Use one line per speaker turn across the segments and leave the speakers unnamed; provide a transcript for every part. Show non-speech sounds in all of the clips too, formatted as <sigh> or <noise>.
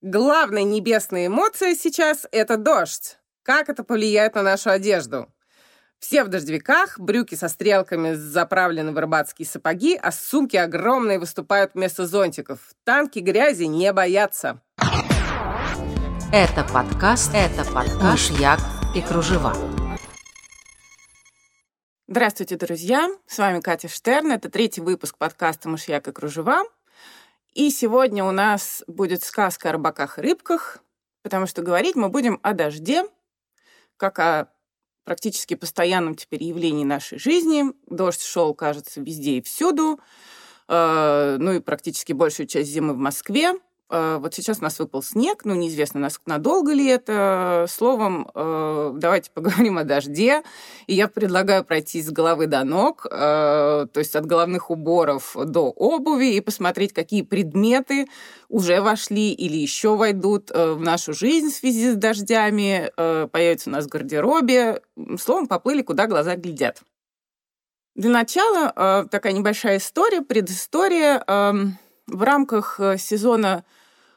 Главная небесная эмоция сейчас — это дождь. Как это повлияет на нашу одежду? Все в дождевиках, брюки со стрелками заправлены в рыбацкие сапоги, а сумки огромные выступают вместо зонтиков. Танки грязи не боятся.
Это подкаст, это подкаст «Мышьяк и кружева».
Здравствуйте, друзья! С вами Катя Штерн. Это третий выпуск подкаста «Мышьяк и кружева». И сегодня у нас будет сказка о рыбаках и рыбках, потому что говорить мы будем о дожде, как о практически постоянном теперь явлении нашей жизни. Дождь шел, кажется, везде и всюду. Э, ну и практически большую часть зимы в Москве. Э, вот сейчас у нас выпал снег, ну, неизвестно, надолго ли это. Словом, э, давайте поговорим о дожде. И я предлагаю пройти с головы до ног, э, то есть от головных уборов до обуви, и посмотреть, какие предметы уже вошли или еще войдут в нашу жизнь в связи с дождями, появятся у нас в гардеробе. Словом, поплыли, куда глаза глядят. Для начала такая небольшая история, предыстория. Эм, в рамках сезона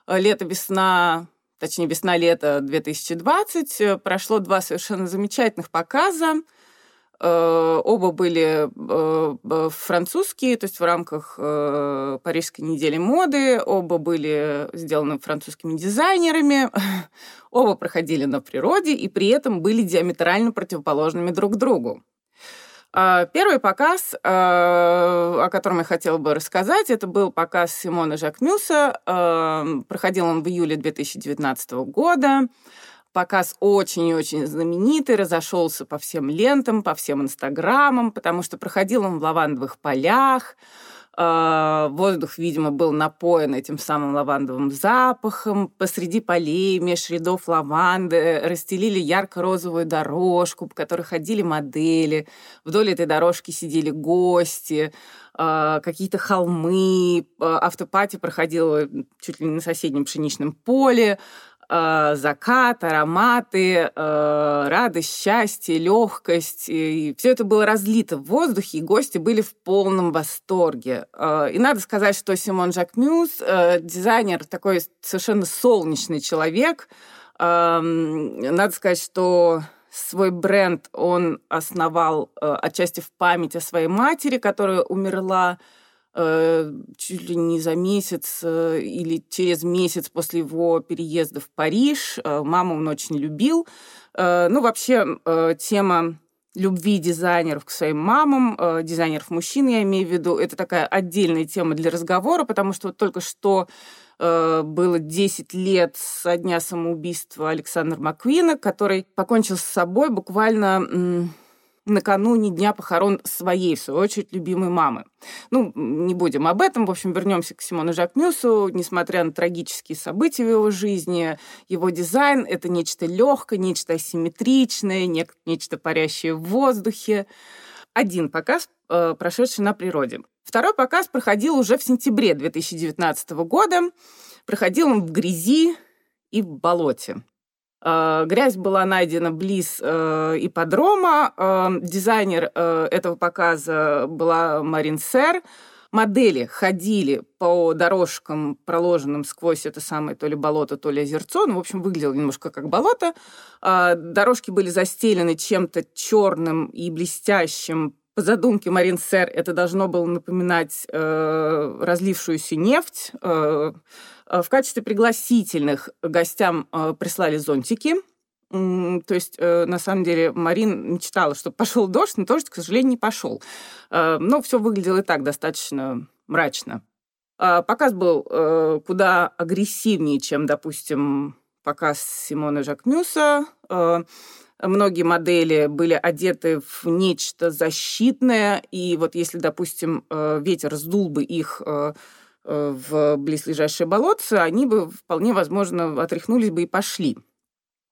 лето-весна, точнее, весна-лето 2020 э, прошло два совершенно замечательных показа. Э, оба были французские, то есть в рамках Парижской недели моды. Оба были сделаны французскими дизайнерами. <laughs> Оба проходили на природе и при этом были диаметрально противоположными друг другу. А, первый показ, а, о котором я хотела бы рассказать, это был показ Симона Жакмюса. А, проходил он в июле 2019 года. Показ очень и очень знаменитый, разошелся по всем лентам, по всем инстаграмам, потому что проходил он в лавандовых полях. А, воздух, видимо, был напоен этим самым лавандовым запахом. Посреди полей, меж рядов лаванды расстелили ярко-розовую дорожку, по которой ходили модели. Вдоль этой дорожки сидели гости, а, какие-то холмы. А, автопати проходила чуть ли не на соседнем пшеничном поле. Э, закат, ароматы, э, радость, счастье, легкость. И все это было разлито в воздухе, и гости были в полном восторге. Э, и надо сказать, что Симон Жак Мюс, дизайнер, такой совершенно солнечный человек. Надо сказать, что свой бренд он основал отчасти в память о своей матери, которая умерла Э, чуть ли не за месяц э, или через месяц после его переезда в Париж. Э, маму он очень любил. Ну, вообще, тема любви дизайнеров к своим мамам, дизайнеров мужчин, я имею в виду, это такая отдельная тема для разговора, потому что вот только что было 10 лет со дня самоубийства Александра Маквина, который покончил с собой буквально накануне дня похорон своей, в свою очередь, любимой мамы. Ну, не будем об этом. В общем, вернемся к Симону Жакмюсу. Несмотря на трагические события в его жизни, его дизайн — это нечто легкое, нечто асимметричное, нечто парящее в воздухе. Один показ, э, прошедший на природе. Второй показ проходил уже в сентябре 2019 года. Проходил он в грязи и в болоте. Э, грязь была найдена близ э, ипподрома. Э, дизайнер этого показа была Марин Сер. Модели ходили по дорожкам, проложенным сквозь это самое то ли болото, то ли озерцо. Ну, в общем, выглядело немножко как болото. Дорожки были застелены чем-то черным и блестящим. По задумке Марин Сер это должно было напоминать разлившуюся нефть. Э, в качестве пригласительных гостям э, прислали зонтики. То есть, э, на самом деле, Марин мечтала, чтобы пошел дождь, но дождь, к сожалению, не пошел. Но все выглядело и так достаточно мрачно. Показ был куда агрессивнее, чем, допустим, показ Симона Жакмюса. Многие модели были одеты в нечто защитное, и вот если, допустим, ветер сдул бы их Э, в близлежащее болотце, они бы вполне возможно отряхнулись бы и пошли.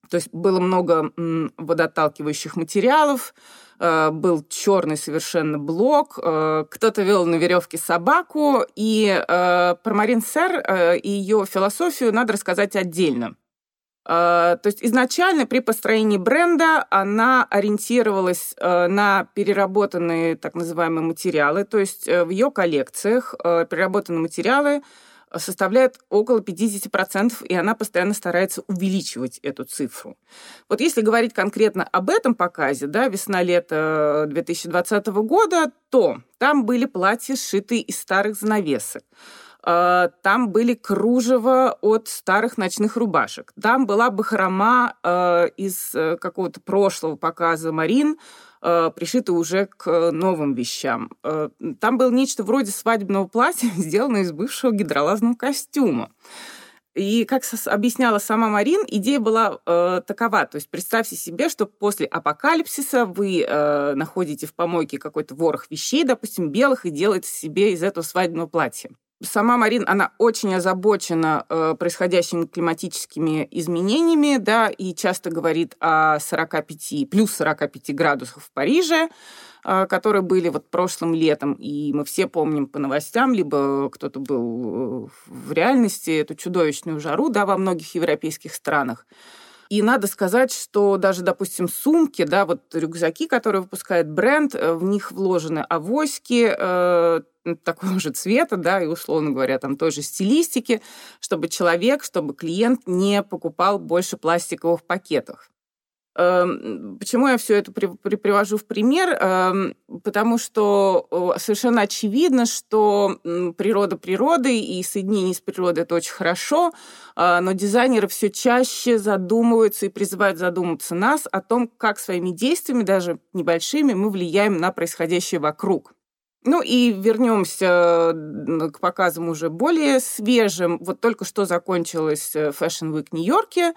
То есть было много водоотталкивающих материалов, э, был черный совершенно блок, э, кто-то вел на веревке собаку, и про Марин Сер и ее философию надо рассказать отдельно. А, то есть изначально при построении бренда она ориентировалась э, на переработанные так называемые материалы, то есть э, в ее коллекциях э, переработанные материалы составляет около 50%, и она постоянно старается увеличивать эту цифру. Вот если говорить конкретно об этом показе, да, весна-лето 2020 года, то там были платья, сшитые из старых занавесок. А, там были кружева от старых ночных рубашек. Там была бахрома а, из э, какого-то прошлого показа Марин, пришита уже к новым вещам. Там было нечто вроде свадебного платья, <laughs> сделанное из бывшего гидролазного костюма. И, как объясняла сама Марин, идея была э, такова. То есть представьте себе, что после апокалипсиса вы э, находите в помойке какой-то ворох вещей, допустим, белых, и делаете себе из этого свадебного платья. Сама Марин, она очень озабочена э, происходящими климатическими изменениями, да, и часто говорит о 45, плюс 45 градусах в Париже, э, которые были вот прошлым летом, и мы все помним по новостям, либо кто-то был э, в реальности эту чудовищную жару, да, во многих европейских странах. И надо сказать, что даже, допустим, сумки, да, вот рюкзаки, которые выпускает бренд, э, в них вложены авоськи, э, такого же цвета, да, и, условно говоря, там той же стилистики, чтобы человек, чтобы клиент не покупал больше пластиковых пакетов. Эм, почему я все это при, при, привожу в пример? Эм, потому что совершенно очевидно, что природа природы и соединение с природой это очень хорошо, а, но дизайнеры все чаще задумываются и призывают задуматься нас о том, как своими действиями, даже небольшими, мы влияем на происходящее вокруг. Ну и вернемся к показам уже более свежим. Вот только что закончилась э, Fashion Week в Нью-Йорке.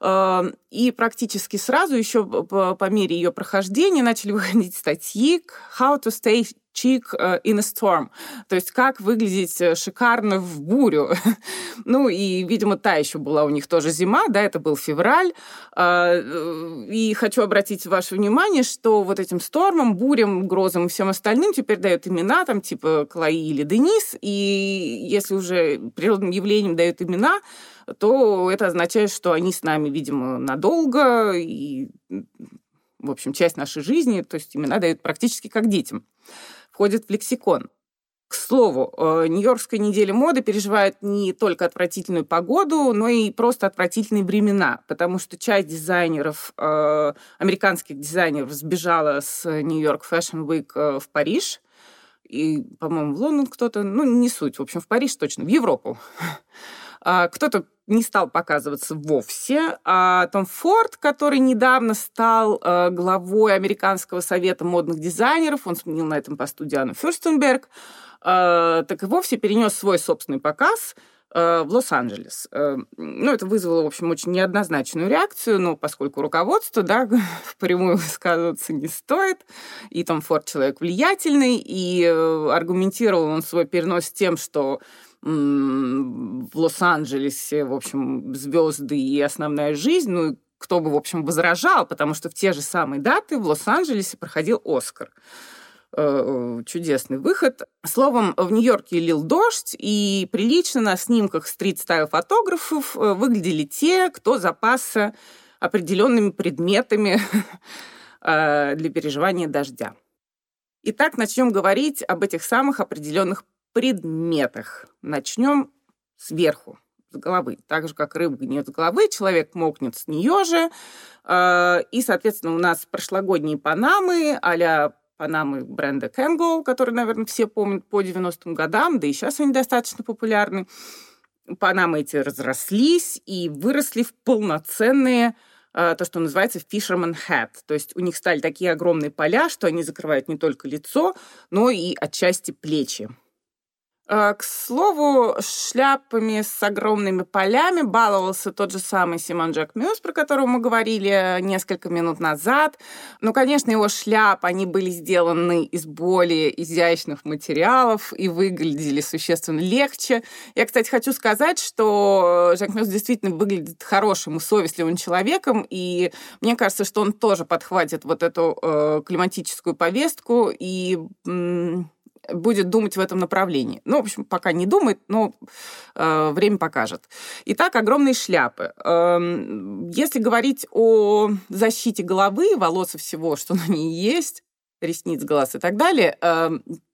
Эм, и практически сразу, еще по, мере ее прохождения, начали <laughs> выходить статьи «How to stay chic э, in a storm», то есть как выглядеть э, шикарно в бурю. <laughs> ну и, видимо, та еще была у них тоже зима, да, это был февраль. А, э, и хочу обратить ваше внимание, что вот этим стормам, бурям, грозам и всем остальным теперь дают имена, там, типа Клои или Денис, и если уже природным явлениям дают имена, то это означает, что они с нами, видимо, надолго, и, в общем, часть нашей жизни, то есть имена дают практически как детям, входят в лексикон. К слову, э, Нью-Йоркская неделя моды переживает не только отвратительную погоду, но и просто отвратительные времена, потому что часть дизайнеров, э, американских дизайнеров сбежала с Нью-Йорк Fashion Week э, в Париж, и, по-моему, в Лондон кто-то, ну, не суть, в общем, в Париж точно, в Европу. <laughs> А, кто-то не стал показываться вовсе. А Том Форд, который недавно стал э, главой Американского совета модных дизайнеров, он сменил на этом посту Диану Фюрстенберг, э, так и вовсе перенес свой собственный показ э, в Лос-Анджелес. Ну, это вызвало, в общем, очень неоднозначную реакцию, но поскольку руководство, да, <laughs> впрямую высказываться не стоит, и Том Форд человек влиятельный, и аргументировал он свой перенос тем, что в Лос-Анджелесе, в общем, звезды и основная жизнь, ну, кто бы, в общем, возражал, потому что в те же самые даты в Лос-Анджелесе проходил «Оскар». Э, чудесный выход. Словом, в Нью-Йорке лил дождь, и прилично на снимках стрит-стайл фотографов э, выглядели те, кто запасся определенными предметами <laughs> э, для переживания дождя. Итак, начнем говорить об этих самых определенных предметах. Начнем сверху, с головы. Так же, как рыба гниет с головы, человек мокнет с нее же. А, и, соответственно, у нас прошлогодние панамы а панамы бренда Kangol, которые, наверное, все помнят по 90-м годам, да и сейчас они достаточно популярны. Панамы эти разрослись и выросли в полноценные а, то, что называется fisherman hat. То есть у них стали такие огромные поля, что они закрывают не только лицо, но и отчасти плечи. Э, к слову, шляпами с огромными полями баловался тот же самый Симон Джек Мюс, про которого мы говорили несколько минут назад. Ну, конечно, его шляпы, они были сделаны из более изящных материалов и выглядели существенно легче. Я, кстати, хочу сказать, что Жак Мюс действительно выглядит хорошим и совестливым человеком, и мне кажется, что он тоже подхватит вот эту э, климатическую повестку и будет думать в этом направлении. Ну, в общем, пока не думает, но э, время покажет. Итак, огромные шляпы. Э, если говорить о защите головы, волос и всего, что на ней есть, ресниц, глаз и так далее, э,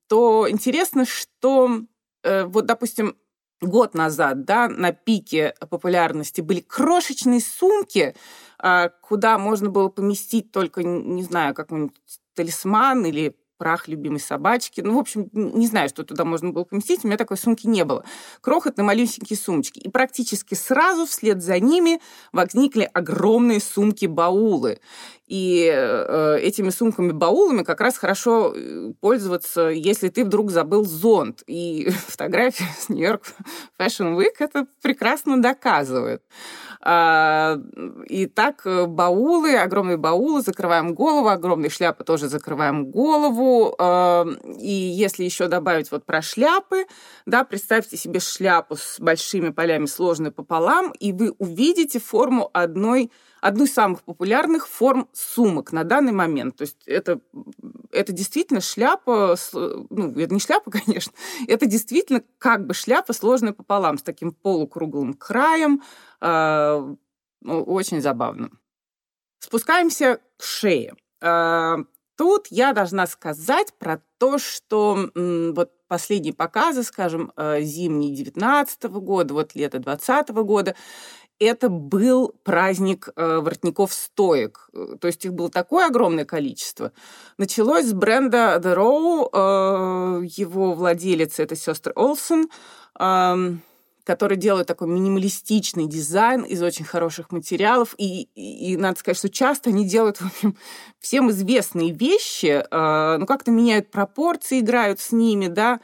то интересно, что э, вот, допустим, год назад, да, на пике популярности были крошечные сумки, а, куда можно было поместить только, не знаю, какой-нибудь талисман или прах любимой собачки. Ну, в общем, не знаю, что туда можно было поместить. У меня такой сумки не было. Крохотные малюсенькие сумочки. И практически сразу вслед за ними возникли огромные сумки-баулы. И э, этими сумками-баулами как раз хорошо э, пользоваться, если ты вдруг забыл зонт. И <laughs> фотография с Нью-Йорк Fashion Week это прекрасно доказывает. А, и так э, баулы, огромные баулы, закрываем голову, огромные шляпы тоже закрываем голову. А, и если еще добавить вот про шляпы, да, представьте себе шляпу с большими полями, сложной пополам, и вы увидите форму одной одну из самых популярных форм сумок на данный момент. То есть это, это действительно шляпа, ну, это не шляпа, <laughs> конечно, это действительно как бы шляпа, сложная пополам, с таким полукруглым краем, э, очень забавно. Спускаемся к шее. Э, тут я должна сказать про то, что м, вот последние показы, скажем, э, зимние 19 года, вот лето 20 года, это был праздник э, воротников стоек. Э, то есть их было такое огромное количество. Началось с бренда The Row, э, его владелец это сестры Олсен, которые делают такой минималистичный дизайн из очень хороших материалов. И, и, и надо сказать, что часто они делают, в общем, всем известные вещи, ну, как-то меняют пропорции, играют с ними, да,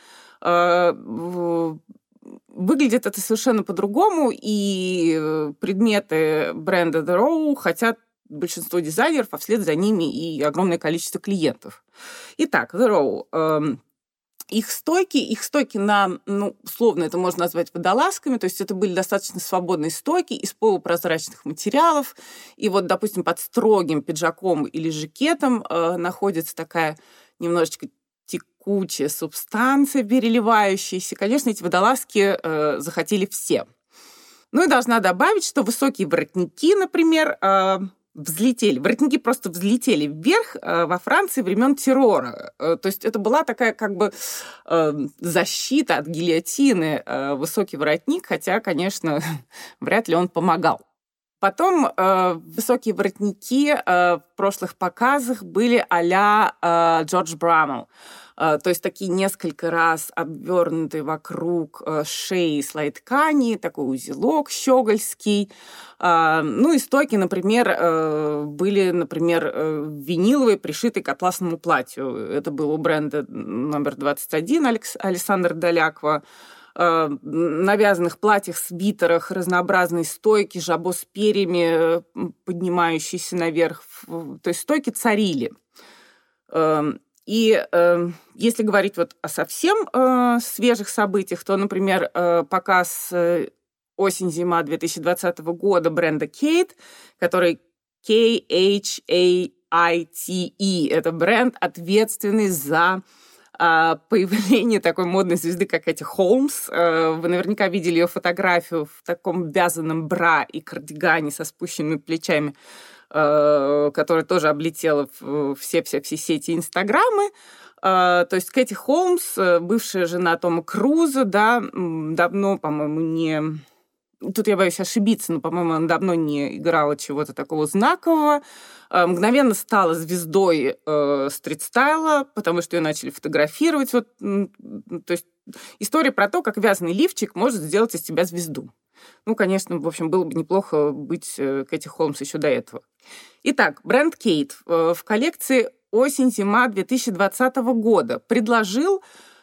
Выглядит это совершенно по-другому, и э, предметы бренда The Row хотят большинство дизайнеров, а вслед за ними и огромное количество клиентов. Итак, The Row. Эм, их стойки, их стойки на, ну, условно это можно назвать водолазками, то есть это были достаточно свободные стойки из полупрозрачных материалов. И вот, допустим, под строгим пиджаком или жакетом э, находится такая немножечко текучая субстанция, переливающаяся. Конечно, эти водолазки э, захотели все. Ну и должна добавить, что высокие воротники, например, э, взлетели. Воротники просто взлетели вверх э, во Франции времен террора. Э, то есть это была такая как бы э, защита от гильотины, э, высокий воротник, хотя, конечно, <laughs> вряд ли он помогал. Потом э, высокие воротники э, в прошлых показах были а-ля э, Джордж Браммел. Э, то есть такие несколько раз обвернутые вокруг э, шеи слой ткани, такой узелок щегольский. Э, ну и стойки, например, э, были, например, э, виниловые, пришитые к атласному платью. Это был у бренда номер 21 Алекс, Александр Далякова. Э, навязанных платьях, свитерах, разнообразные стойки, жабо с перьями, поднимающиеся наверх. То есть стойки царили. И э, если говорить вот о совсем свежих событиях, то, например, показ осень-зима 2020 года бренда Kate, который K-H-A-I-T-E. Это бренд, ответственный за а, появление такой модной звезды, как эти Холмс. Э, вы наверняка видели ее фотографию в таком вязаном бра и кардигане со спущенными плечами, э, которая тоже облетела все-все-все сети Инстаграмы. Э, то есть Кэти Холмс, бывшая жена Тома Круза, да, давно, по-моему, не тут я боюсь ошибиться, но, по-моему, она давно не играла чего-то такого знакового. Э, мгновенно стала звездой э, стрит-стайла, потому что ее начали фотографировать. Вот, то есть история про то, как вязаный лифчик может сделать из тебя звезду. Ну, конечно, в общем, было бы неплохо быть э, Кэти Холмс еще до этого. Итак, бренд Кейт э, в коллекции осень-зима 2020 года предложил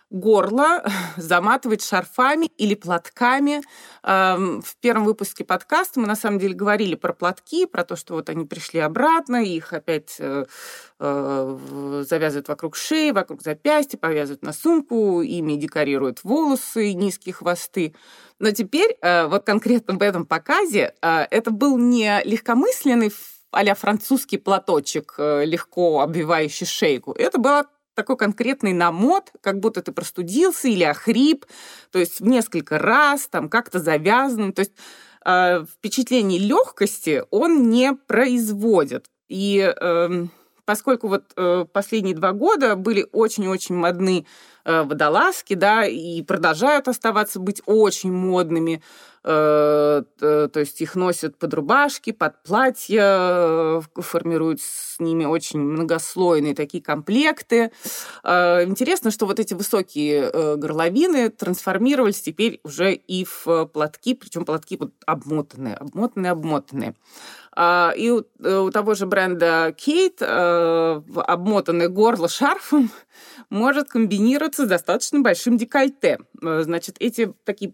горло <laughs> заматывать шарфами или платками. Эм, в первом выпуске подкаста мы на самом деле говорили про платки, про то, что вот они пришли обратно, их опять э, э, завязывают вокруг шеи, вокруг запястья, повязывают на сумку, ими декорируют волосы, низкие хвосты. Но теперь э, вот конкретно в этом показе это был не легкомысленный а французский платочек, легко обвивающий шейку. Это была такой конкретный намот, как будто ты простудился или охрип, то есть в несколько раз, там как-то завязан. То есть э, впечатление легкости он не производит. И э, поскольку вот э, последние два года были очень-очень модны э, водолазки, да, и продолжают оставаться быть очень модными, э, то есть их носят под рубашки, под платья, формируют с ними очень многослойные такие комплекты. Интересно, что вот эти высокие горловины трансформировались теперь уже и в платки, причем платки вот обмотанные, обмотанные, обмотанные. А, и у, э, у того же бренда Кейт э, обмотанное горло шарфом <laughs> может комбинироваться с достаточно большим декольте. Э, значит, эти такие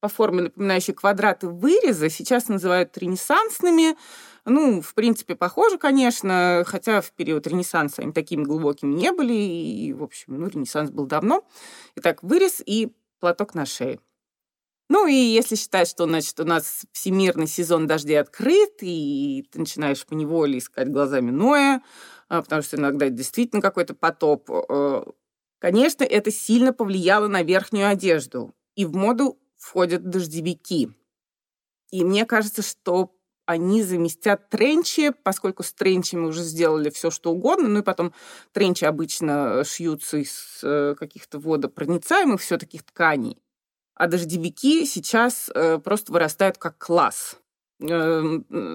по форме напоминающие квадраты выреза сейчас называют ренессансными. Ну, в принципе, похоже, конечно, хотя в период Ренессанса они такими глубокими не были, и, в общем, ну, Ренессанс был давно. Итак, вырез и платок на шее. Ну и если считать, что, значит, у нас всемирный сезон дождей открыт, и ты начинаешь по неволе искать глазами Ноя, а, потому что иногда действительно какой-то потоп, э, конечно, это сильно повлияло на верхнюю одежду. И в моду входят дождевики. И мне кажется, что они заместят тренчи, поскольку с тренчами уже сделали все, что угодно. Ну и потом тренчи обычно шьются из э, каких-то водопроницаемых все-таки тканей а дождевики сейчас э, просто вырастают как класс. Э,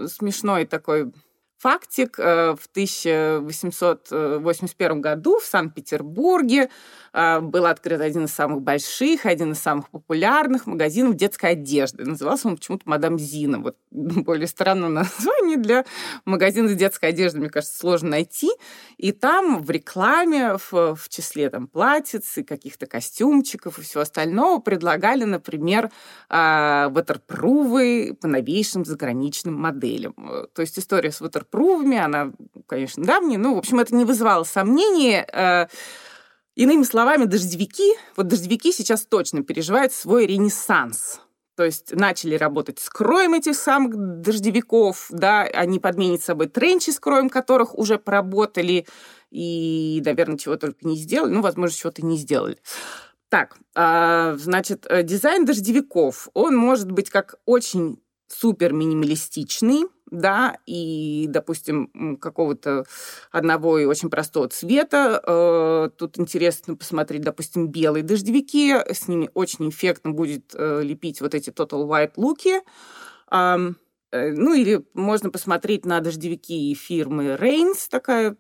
смешной такой фактик. Э, в 1881 году в Санкт-Петербурге э, был открыт один из самых больших, один из самых популярных магазинов детской одежды. Назывался он почему-то «Мадам Зина». Вот <laughs> более странное название для магазина детской одеждой, мне кажется, сложно найти. И там в рекламе, в, в числе там платьиц и каких-то костюмчиков и всего остального предлагали, например, э, ватерпрувы по новейшим заграничным моделям. То есть история с ватерпрувами прувами, она, конечно, давняя, но, в общем, это не вызывало сомнений. Э, иными словами, дождевики, вот дождевики сейчас точно переживают свой ренессанс. То есть начали работать с кроем этих самых дождевиков, да, они подменят собой тренчи с кроем, которых уже поработали и, наверное, чего только не сделали, ну, возможно, чего-то не сделали. Так, а, значит, э, дизайн дождевиков, он может быть как очень супер минималистичный, да, и, допустим, какого-то одного и очень простого цвета. Э, тут интересно посмотреть, допустим, белые дождевики, с ними очень эффектно будет э, лепить вот эти Total White луки. Э, ну, или можно посмотреть на дождевики фирмы Reigns, такая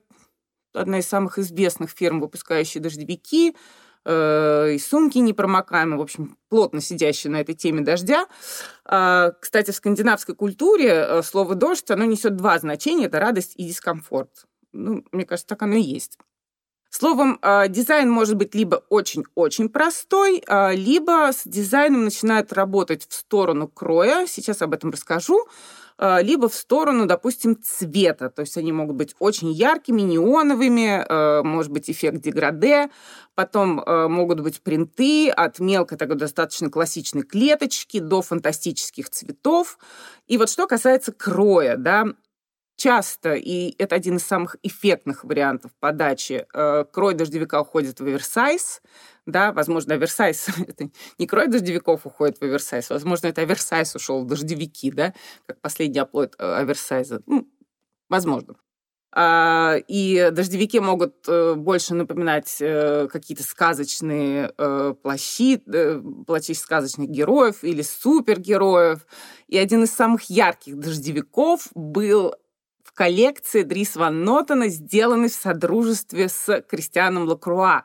одна из самых известных фирм, выпускающая дождевики. Э, и сумки непромокаемые, в общем, плотно сидящие на этой теме дождя. А, кстати, в скандинавской культуре э, слово «дождь» оно несет два значения – это радость и дискомфорт. Ну, мне кажется, так оно и есть. Словом, э, дизайн может быть либо очень-очень простой, либо с дизайном начинают работать в сторону кроя. Сейчас об этом расскажу. А, либо в сторону, допустим, цвета. То есть они могут быть очень яркими, неоновыми, а, может быть эффект деграде, потом а, могут быть принты от мелкой такой достаточно классичной клеточки до фантастических цветов. И вот что касается кроя, да, часто, и это один из самых эффектных вариантов подачи, крой дождевика уходит в оверсайз, да, возможно, оверсайз, <laughs> это не крой дождевиков уходит в оверсайз, возможно, это оверсайз ушел в дождевики, да, как последний оплот э, оверсайза. Ну, возможно. А, и дождевики могут э, больше напоминать э, какие-то сказочные плащи, плащи сказочных героев или супергероев. И один из самых ярких дождевиков был коллекции Дрис Ван Нотена, сделанной в содружестве с Кристианом Лакруа.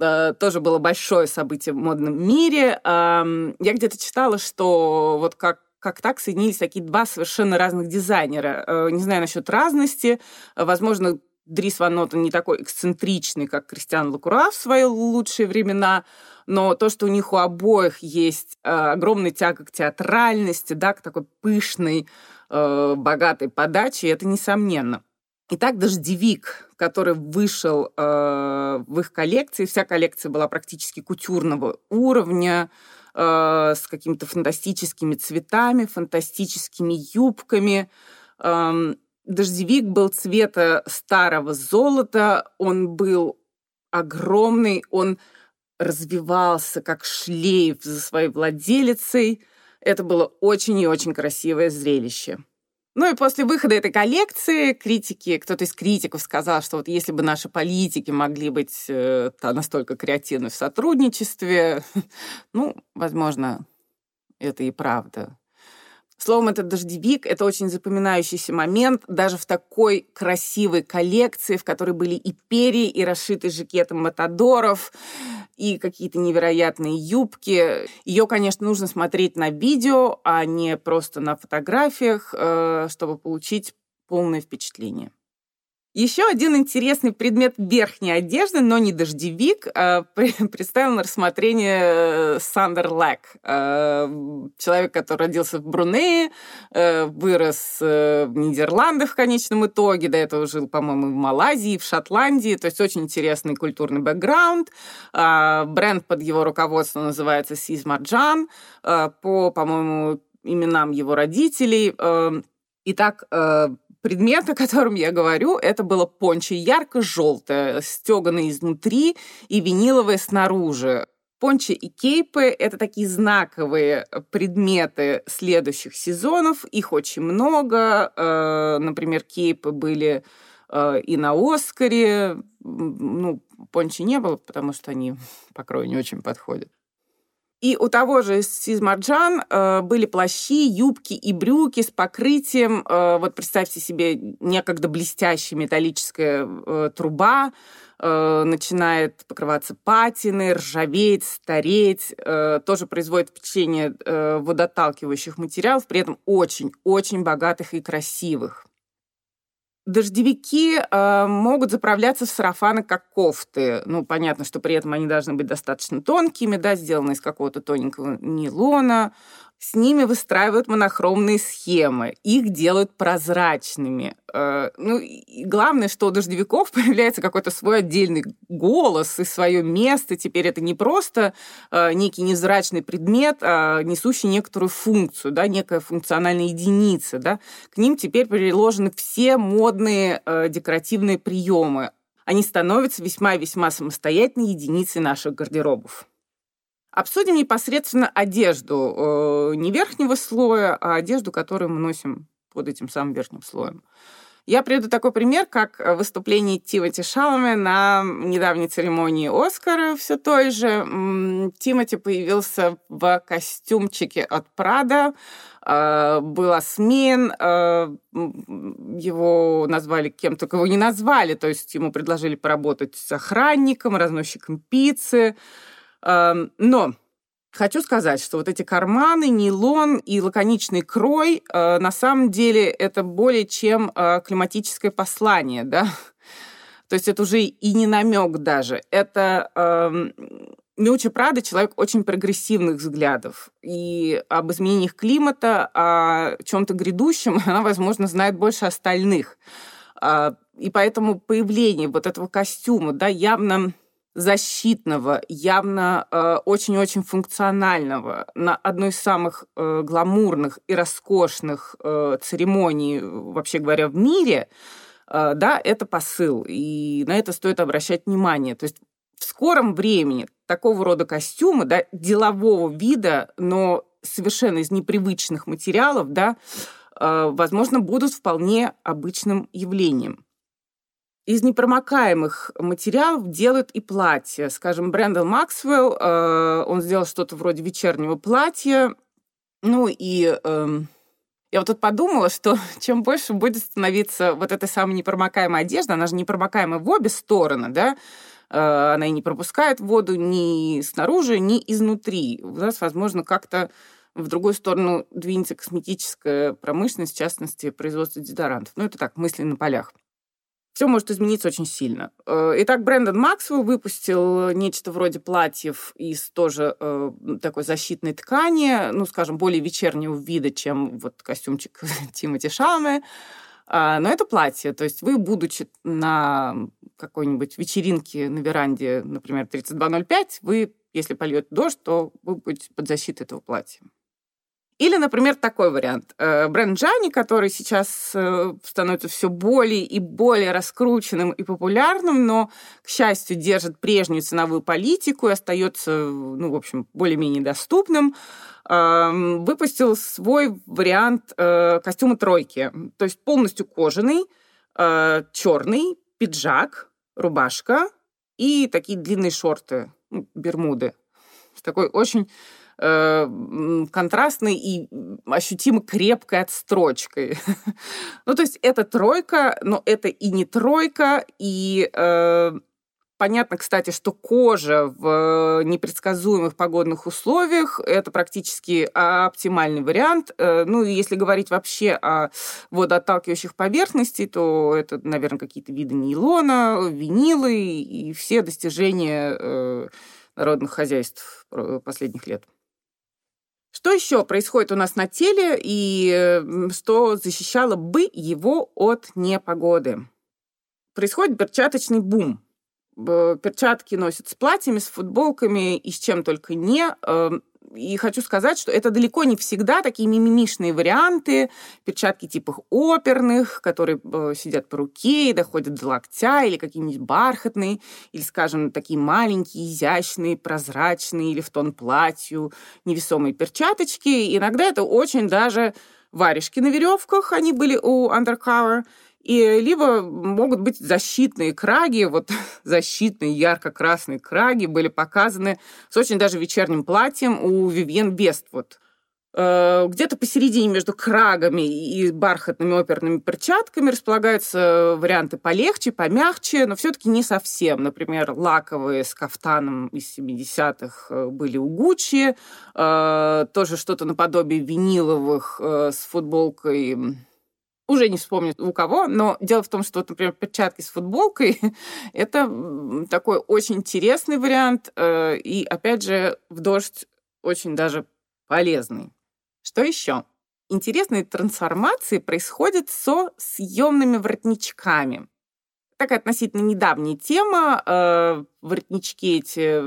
Э, тоже было большое событие в модном мире. Эм, я где-то читала, что вот как как так соединились такие два совершенно разных дизайнера. Э, не знаю насчет разности. Возможно, Дрис Ван Нотен не такой эксцентричный, как Кристиан Лакура в свои лучшие времена, но то, что у них у обоих есть э, огромная тяга к театральности, да, к такой пышной, э, богатой подаче, это несомненно. Итак, дождевик, который вышел э, в их коллекции, вся коллекция была практически кутюрного уровня, э, с какими-то фантастическими цветами, фантастическими юбками. Э, дождевик был цвета старого золота, он был огромный, он развивался как шлейф за своей владелицей – это было очень и очень красивое зрелище. Ну и после выхода этой коллекции критики, кто-то из критиков сказал, что вот если бы наши политики могли быть э, настолько креативны в сотрудничестве, <laughs> ну, возможно, это и правда. Словом, этот дождевик — это очень запоминающийся момент даже в такой красивой коллекции, в которой были и перья, и расшитый жакетом матадоров, и какие-то невероятные юбки. Ее, конечно, нужно смотреть на видео, а не просто на фотографиях, э, чтобы получить полное впечатление. Еще один интересный предмет верхней одежды, но не дождевик, а <laughs> представил на рассмотрение э, Сандер Лэк. Э, человек, который родился в Брунее, э, вырос в Нидерландах в конечном итоге, до этого жил, по-моему, в Малайзии, в Шотландии, то есть очень интересный культурный бэкграунд. Бренд под его руководством называется Сиз Марджан, по, по-моему, именам его родителей. Итак, предмет, о котором я говорю, это было пончо ярко-желтое, стеганое изнутри и виниловое снаружи. Пончи и кейпы — это такие знаковые предметы следующих сезонов. Их очень много. Э, например, кейпы были э, и на Оскаре. Ну, пончи не было, потому что они <laughs> по крою не очень подходят. И у того же Сизмарджан э, были плащи, юбки и брюки с покрытием. Э, вот представьте себе некогда блестящая металлическая э, труба, э, начинает покрываться патины, ржаветь, стареть. Э, тоже производит впечатление э, водоталкивающих материалов, при этом очень-очень богатых и красивых. Дождевики э, могут заправляться в сарафаны как кофты. Ну, понятно, что при этом они должны быть достаточно тонкими, да, сделаны из какого-то тоненького нейлона. С ними выстраивают монохромные схемы, их делают прозрачными. Э, ну, и главное, что у дождевиков <laughs> появляется какой-то свой отдельный голос и свое место. Теперь это не просто э, некий невзрачный предмет, а несущий некоторую функцию, да, некая функциональная единица. Да. К ним теперь приложены все модные э, декоративные приемы. Они становятся весьма и весьма самостоятельной единицей наших гардеробов. Обсудим непосредственно одежду. Э, не верхнего слоя, а одежду, которую мы носим под этим самым верхним слоем. Я приведу такой пример, как выступление Тимоти Шаламе на недавней церемонии Оскара все той же. Тимоти появился в костюмчике от Прада, э, был осмен, э, его назвали кем-то, кого не назвали, то есть ему предложили поработать с охранником, разносчиком пиццы, но Хочу сказать, что вот эти карманы, нейлон и лаконичный крой, э, на самом деле это более чем э, климатическое послание, да. То есть это уже и не намек даже. Это э, Миучи Прада человек очень прогрессивных взглядов. И об изменениях климата, о чем-то грядущем <laughs> она, возможно, знает больше остальных. Э, и поэтому появление вот этого костюма, да, явно защитного, явно э, очень-очень функционального, на одной из самых э, гламурных и роскошных э, церемоний, вообще говоря, в мире, э, да, это посыл, и на это стоит обращать внимание. То есть в скором времени такого рода костюмы, да, делового вида, но совершенно из непривычных материалов, да, э, возможно, будут вполне обычным явлением. Из непромокаемых материалов делают и платья. Скажем, Брэндон Максвелл, э, он сделал что-то вроде вечернего платья. Ну и э, я вот тут подумала, что <laughs> чем больше будет становиться вот эта самая непромокаемая одежда, она же непромокаемая в обе стороны, да, э, она и не пропускает воду ни снаружи, ни изнутри. У нас, возможно, как-то в другую сторону двинется косметическая промышленность, в частности, производство дезодорантов. Ну, это так, мысли на полях все может измениться очень сильно. Э, итак, Брэндон Максвелл выпустил нечто вроде платьев из тоже э, такой защитной ткани, ну, скажем, более вечернего вида, чем вот костюмчик <laughs> Тимоти Шалме. А, но это платье. То есть вы, будучи на какой-нибудь вечеринке на веранде, например, 3205, вы, если польет дождь, то вы будете под защитой этого платья. Или, например, такой вариант. Э, бренд Джани, который сейчас э, становится все более и более раскрученным и популярным, но, к счастью, держит прежнюю ценовую политику и остается, ну, в общем, более-менее доступным, эм, выпустил свой вариант э, костюма тройки. То есть полностью кожаный, черный, пиджак, рубашка и такие длинные шорты, ну, бермуды. Такой очень э, контрастной и ощутимо крепкой отстрочкой. <laughs> ну, то есть это тройка, но это и не тройка, и э, Понятно, кстати, что кожа в непредсказуемых погодных условиях – это практически оптимальный вариант. Э, ну, и если говорить вообще о водоотталкивающих поверхностей, то это, наверное, какие-то виды нейлона, винилы и все достижения э, народных хозяйств последних лет. Что еще происходит у нас на теле и что защищало бы его от непогоды? Происходит перчаточный бум. Перчатки носят с платьями, с футболками и с чем только не. И хочу сказать, что это далеко не всегда такие мимимишные варианты, перчатки типа оперных, которые э, сидят по руке и доходят до локтя, или какие-нибудь бархатные, или, скажем, такие маленькие, изящные, прозрачные, или в тон платью, невесомые перчаточки. Иногда это очень даже варежки на веревках, они были у Undercover, и либо могут быть защитные краги, вот <laughs> защитные ярко-красные краги были показаны с очень даже вечерним платьем у Вивьен Бествуд. Э, где-то посередине между крагами и бархатными оперными перчатками располагаются варианты полегче, помягче, но все-таки не совсем. Например, лаковые с кафтаном из 70-х э, были у Гуччи, э, тоже что-то наподобие виниловых с футболкой уже не вспомню у кого, но дело в том, что, вот, например, перчатки с футболкой <laughs> — это такой очень интересный вариант, э, и, опять же, в дождь очень даже полезный. Что еще? Интересные трансформации происходят со съемными воротничками такая относительно недавняя тема. Э, воротнички эти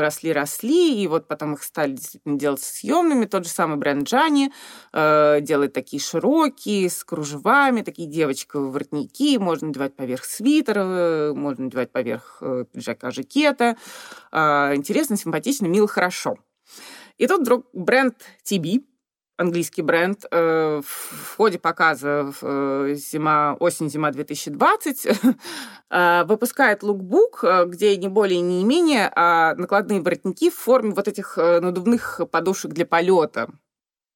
росли-росли, и вот потом их стали действительно делать съемными. Тот же самый бренд Джани э, делает такие широкие, с кружевами, такие девочковые воротники. Можно надевать поверх свитера, можно надевать поверх э, пиджака-жакета. Интересно, симпатично, мило, хорошо. И тут вдруг бренд TB, английский бренд, э, в ходе показа э, зима, осень-зима 2020 <laughs> э, выпускает лукбук, где не более не менее а накладные воротники в форме вот этих надувных подушек для полета.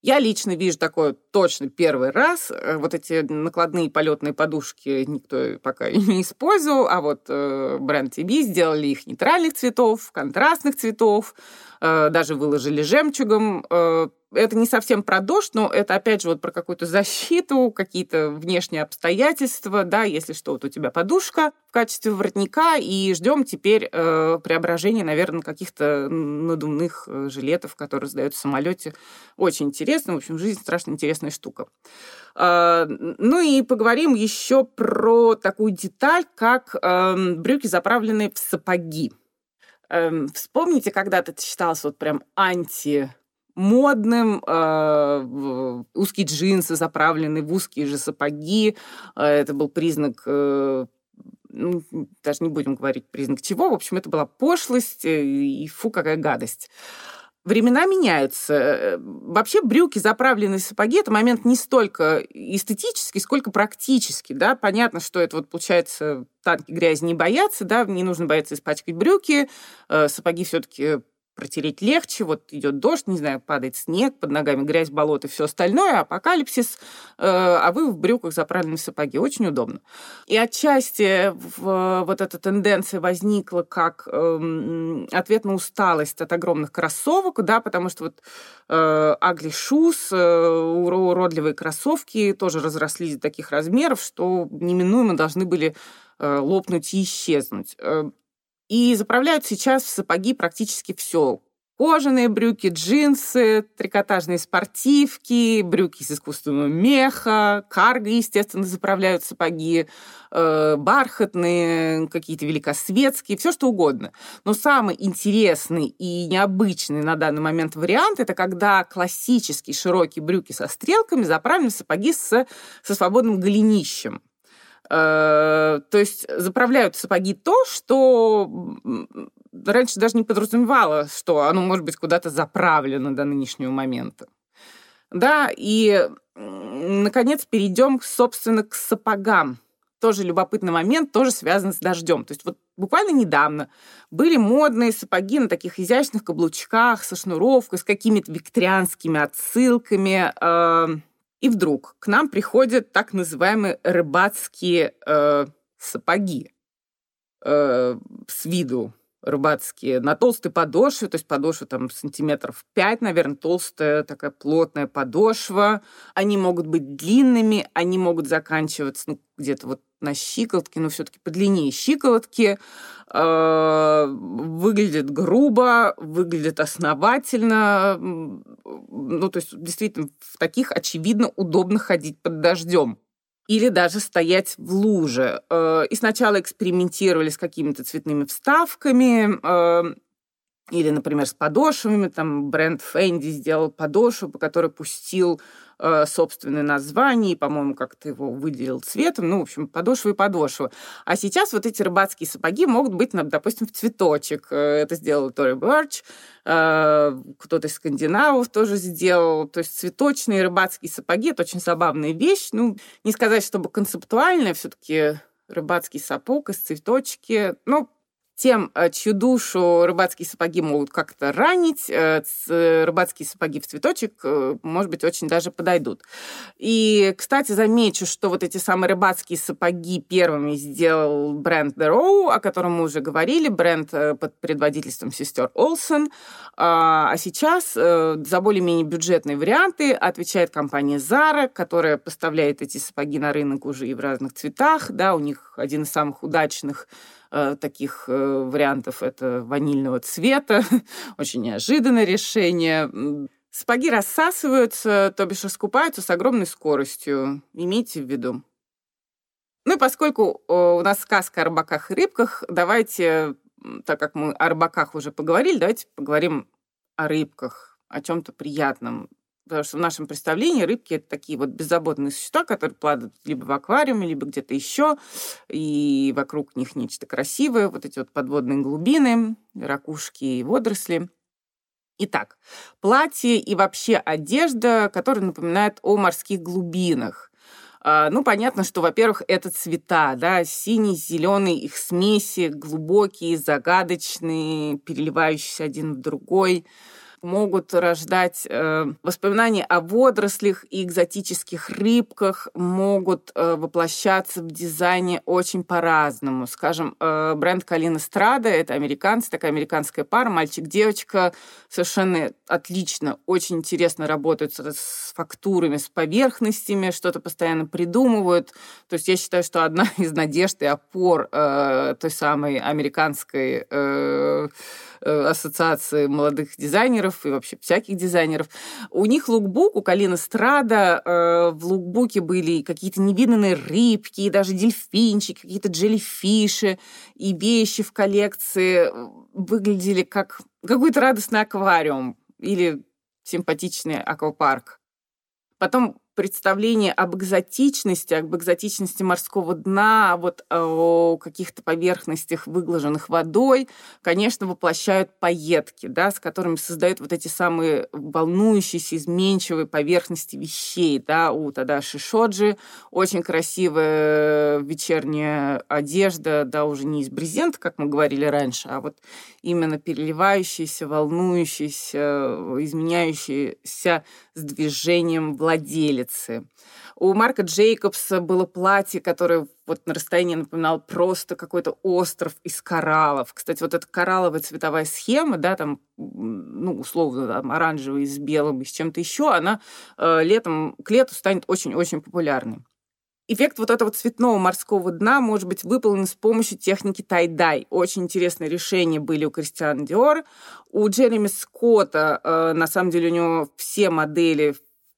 Я лично вижу такое точно первый раз. Вот эти накладные полетные подушки никто пока <laughs> не использовал, а вот бренд TB сделали их нейтральных цветов, контрастных цветов, даже выложили жемчугом это не совсем про дождь, но это опять же вот про какую-то защиту, какие-то внешние обстоятельства, да, если что, вот у тебя подушка в качестве воротника, и ждем теперь э, преображения, наверное, каких-то надувных э, жилетов, которые сдают в самолете. Очень интересно, в общем, жизнь страшно интересная штука. Э, ну и поговорим еще про такую деталь, как э, брюки, заправленные в сапоги. Эм, вспомните, когда-то это считалось вот прям анти модным, э, узкие джинсы, заправленные в узкие же сапоги. Э, это был признак э, ну, даже не будем говорить признак чего, в общем, это была пошлость и фу, какая гадость. Времена меняются. Вообще брюки, заправленные сапоги, это момент не столько эстетический, сколько практический. Да? Понятно, что это вот получается танки грязи не боятся, да, не нужно бояться испачкать брюки, сапоги все-таки протереть легче, вот идет дождь, не знаю, падает снег, под ногами грязь, болото все остальное, апокалипсис, э, а вы в брюках заправленные сапоги. Очень удобно. И отчасти в, вот эта тенденция возникла как э, ответ на усталость от огромных кроссовок, да, потому что вот э, shoes, э, уродливые кроссовки тоже разрослись до таких размеров, что неминуемо должны были э, лопнуть и исчезнуть. И заправляют сейчас в сапоги практически все. кожаные брюки, джинсы, трикотажные спортивки, брюки из искусственного меха, карго, естественно, заправляют сапоги, э, бархатные, какие-то великосветские, все что угодно. Но самый интересный и необычный на данный момент вариант это когда классические широкие брюки со стрелками заправлены в сапоги с, со свободным голенищем. Э, то есть заправляют сапоги то, что раньше даже не подразумевала, что оно может быть куда-то заправлено до нынешнего момента. Да, и, наконец, перейдем, собственно, к сапогам. Тоже любопытный момент, тоже связан с дождем. То есть вот буквально недавно были модные сапоги на таких изящных каблучках со шнуровкой, с какими-то викторианскими отсылками. И вдруг к нам приходят так называемые рыбацкие э, сапоги э, с виду рыбацкие на толстой подошве, то есть подошва там сантиметров 5, наверное, толстая такая плотная подошва. Они могут быть длинными, они могут заканчиваться ну, где-то вот на щиколотке, но все-таки подлиннее щиколотки. Э, выглядит грубо, выглядит основательно. Ну, то есть действительно в таких очевидно удобно ходить под дождем или даже стоять в луже. Э, и сначала экспериментировали с какими-то цветными вставками, э, или, например, с подошвами. Там бренд Фэнди сделал подошву, по которой пустил э, собственное название, и, по-моему, как-то его выделил цветом. Ну, в общем, подошва и подошва. А сейчас вот эти рыбацкие сапоги могут быть, допустим, в цветочек. Это сделал Тори Бёрч. Кто-то из скандинавов тоже сделал. То есть цветочные рыбацкие сапоги — это очень забавная вещь. Ну, не сказать, чтобы концептуальная, все таки рыбацкий сапог из цветочки. Ну, тем, э, чью душу рыбацкие сапоги могут как-то ранить, э, рыбацкие сапоги в цветочек, э, может быть, очень даже подойдут. И, кстати, замечу, что вот эти самые рыбацкие сапоги первыми сделал бренд The Row, о котором мы уже говорили, бренд под предводительством сестер Олсен. А, а сейчас за более-менее бюджетные варианты отвечает компания Zara, которая поставляет эти сапоги на рынок уже и в разных цветах. Да, у них один из самых удачных Э, таких э, вариантов это ванильного цвета. <laughs> Очень неожиданное решение. Сапоги рассасываются, то бишь раскупаются с огромной скоростью. Имейте в виду. Ну и поскольку э, у нас сказка о рыбаках и рыбках, давайте, так как мы о рыбаках уже поговорили, давайте поговорим о рыбках, о чем-то приятном. Потому что в нашем представлении рыбки это такие вот беззаботные существа, которые плавают либо в аквариуме, либо где-то еще, и вокруг них нечто красивое, вот эти вот подводные глубины, ракушки и водоросли. Итак, платье и вообще одежда, которая напоминает о морских глубинах. А, ну, понятно, что, во-первых, это цвета, да, синий, зеленый, их смеси, глубокие, загадочные, переливающиеся один в другой могут рождать э, воспоминания о водорослях и экзотических рыбках, могут э, воплощаться в дизайне очень по-разному. Скажем, э, бренд Калина Страда — это американцы, такая американская пара, мальчик-девочка, совершенно отлично, очень интересно работают с, с фактурами, с поверхностями, что-то постоянно придумывают. То есть я считаю, что одна <laughs> из надежд и опор э, той самой американской э, ассоциации молодых дизайнеров и вообще всяких дизайнеров. У них лукбук, у Калины Страда э, в лукбуке были какие-то невиданные рыбки, даже дельфинчики, какие-то джеллифиши, и вещи в коллекции выглядели как какой-то радостный аквариум или симпатичный аквапарк. Потом представление об экзотичности, об экзотичности морского дна, вот о каких-то поверхностях, выглаженных водой, конечно, воплощают поетки, да, с которыми создают вот эти самые волнующиеся, изменчивые поверхности вещей. Да. У Тадаши Шоджи очень красивая вечерняя одежда, да, уже не из брезента, как мы говорили раньше, а вот именно переливающаяся, волнующаяся, изменяющаяся с движением владелицы. У Марка Джейкобса было платье, которое вот на расстоянии напоминало просто какой-то остров из кораллов. Кстати, вот эта коралловая цветовая схема, да, там, ну, условно, там, оранжевый с белым и с чем-то еще, она э, летом, к лету станет очень-очень популярной. Эффект вот этого цветного морского дна может быть выполнен с помощью техники тай-дай. Очень интересные решения были у Кристиан Диор. У Джереми Скотта, э, на самом деле, у него все модели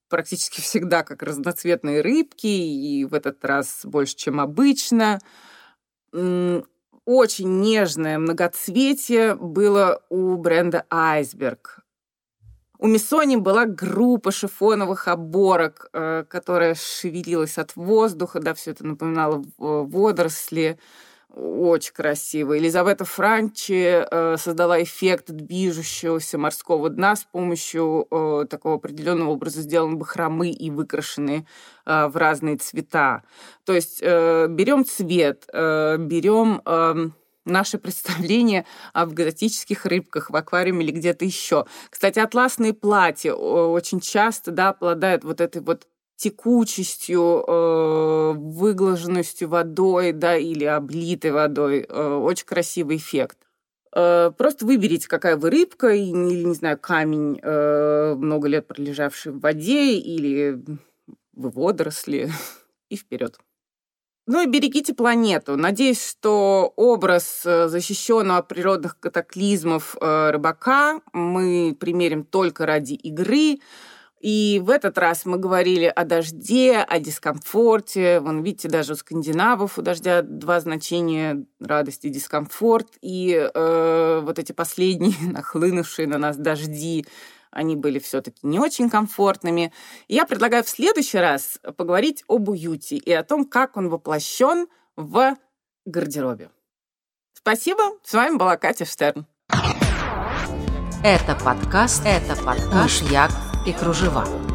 практически <laughs> всегда как разноцветные рыбки, и в этот раз больше, чем обычно. Очень нежное многоцветие было у бренда Iceberg. У Миссони была группа шифоновых оборок, э, которая шевелилась от воздуха, да, все это напоминало водоросли. Очень красиво. Елизавета Франчи э, создала эффект движущегося морского дна с помощью э, такого определенного образа сделаны бахромы и выкрашены в разные цвета. То есть берем цвет, берем наше представление об экзотических рыбках в аквариуме или где-то еще. Кстати, атласные платья очень часто да, обладают вот этой вот текучестью, э, выглаженностью водой, да, или облитой водой. Э, очень красивый эффект. Э, просто выберите, какая вы рыбка, или, не знаю, камень, э, много лет пролежавший в воде, или вы водоросли, <laughs> и вперед. Ну и берегите планету. Надеюсь, что образ э, защищенного от природных катаклизмов э, рыбака мы примерим только ради игры. И в этот раз мы говорили о дожде, о дискомфорте. Вон, видите, даже у скандинавов у дождя два значения – радость и дискомфорт. И э, вот эти последние <laughs> нахлынувшие на нас дожди – они были все-таки не очень комфортными. И я предлагаю в следующий раз поговорить об уюте и о том, как он воплощен в гардеробе. Спасибо. С вами была Катя Штерн.
Это подкаст, это подкаш, Як и кружева.